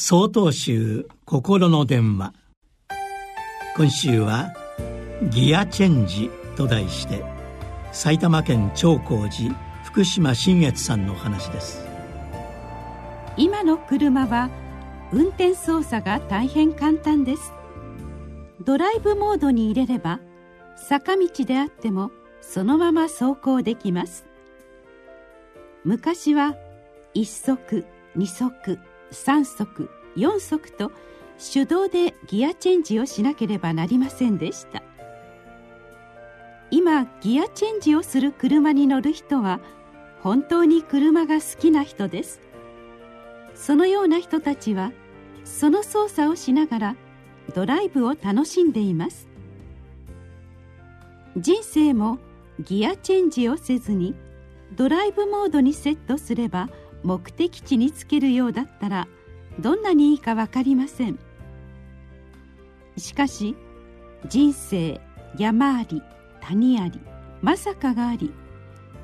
総統集心の電話。今週はギアチェンジと題して埼玉県長光寺福島新越さんの話です。今の車は運転操作が大変簡単です。ドライブモードに入れれば坂道であってもそのまま走行できます。昔は1足2足3足4足と手動でギアチェンジをしなければなりませんでした。今ギアチェンジをする車に乗る人は本当に車が好きな人です。そのような人たちはその操作をしながらドライブを楽しんでいます。人生もギアチェンジをせずにドライブモードにセットすれば目的地につけるようだったらどんなにいいか分かりません。しかし人生山あり谷ありまさかがあり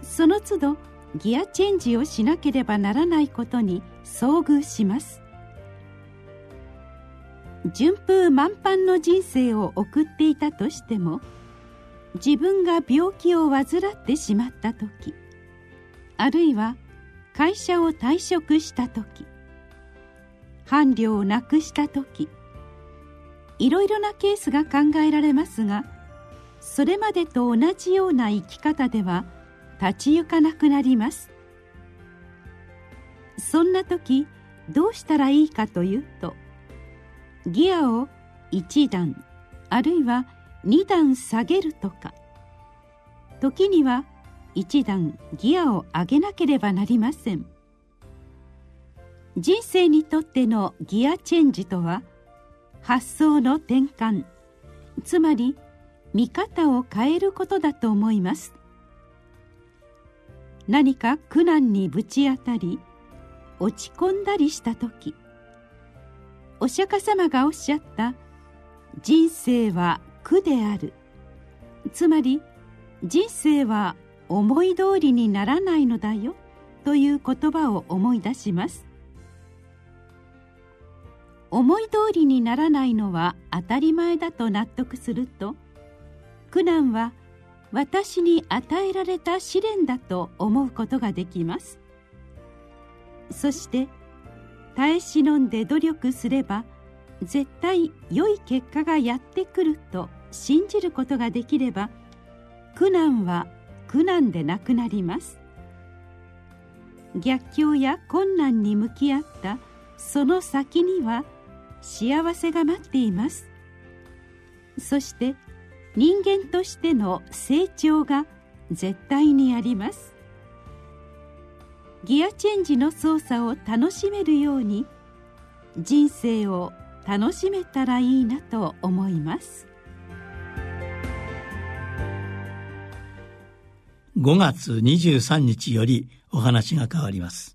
その都度ギアチェンジをしなければならないことに遭遇します。順風満帆の人生を送っていたとしても自分が病気を患ってしまった時あるいは会社を退職した時伴侶を亡くした時いろいろなケースが考えられますがそれまでと同じような生き方では立ち行かなくなります。そんな時どうしたらいいかというとギアを1段あるいは2段下げるとか時には1段ギアを上げなければなりません。人生にとってのギアチェンジとは発想の転換つまり見方を変えることだと思います。何か苦難にぶち当たり落ち込んだりした時お釈迦様がおっしゃった「人生は苦である」つまり人生は思い通りにならないのだよという言葉を思い出します。思い通りにならないのは当たり前だと納得すると苦難は私に与えられた試練だと思うことができます。そして耐え忍んで努力すれば絶対良い結果がやってくると信じることができれば苦難は苦難でなくなります。逆境や困難に向き合ったその先には幸せが待っています。そして人間としての成長が絶対にあります。ギアチェンジの操作を楽しめるように人生を楽しめたらいいなと思います。5月23日よりお話が変わります。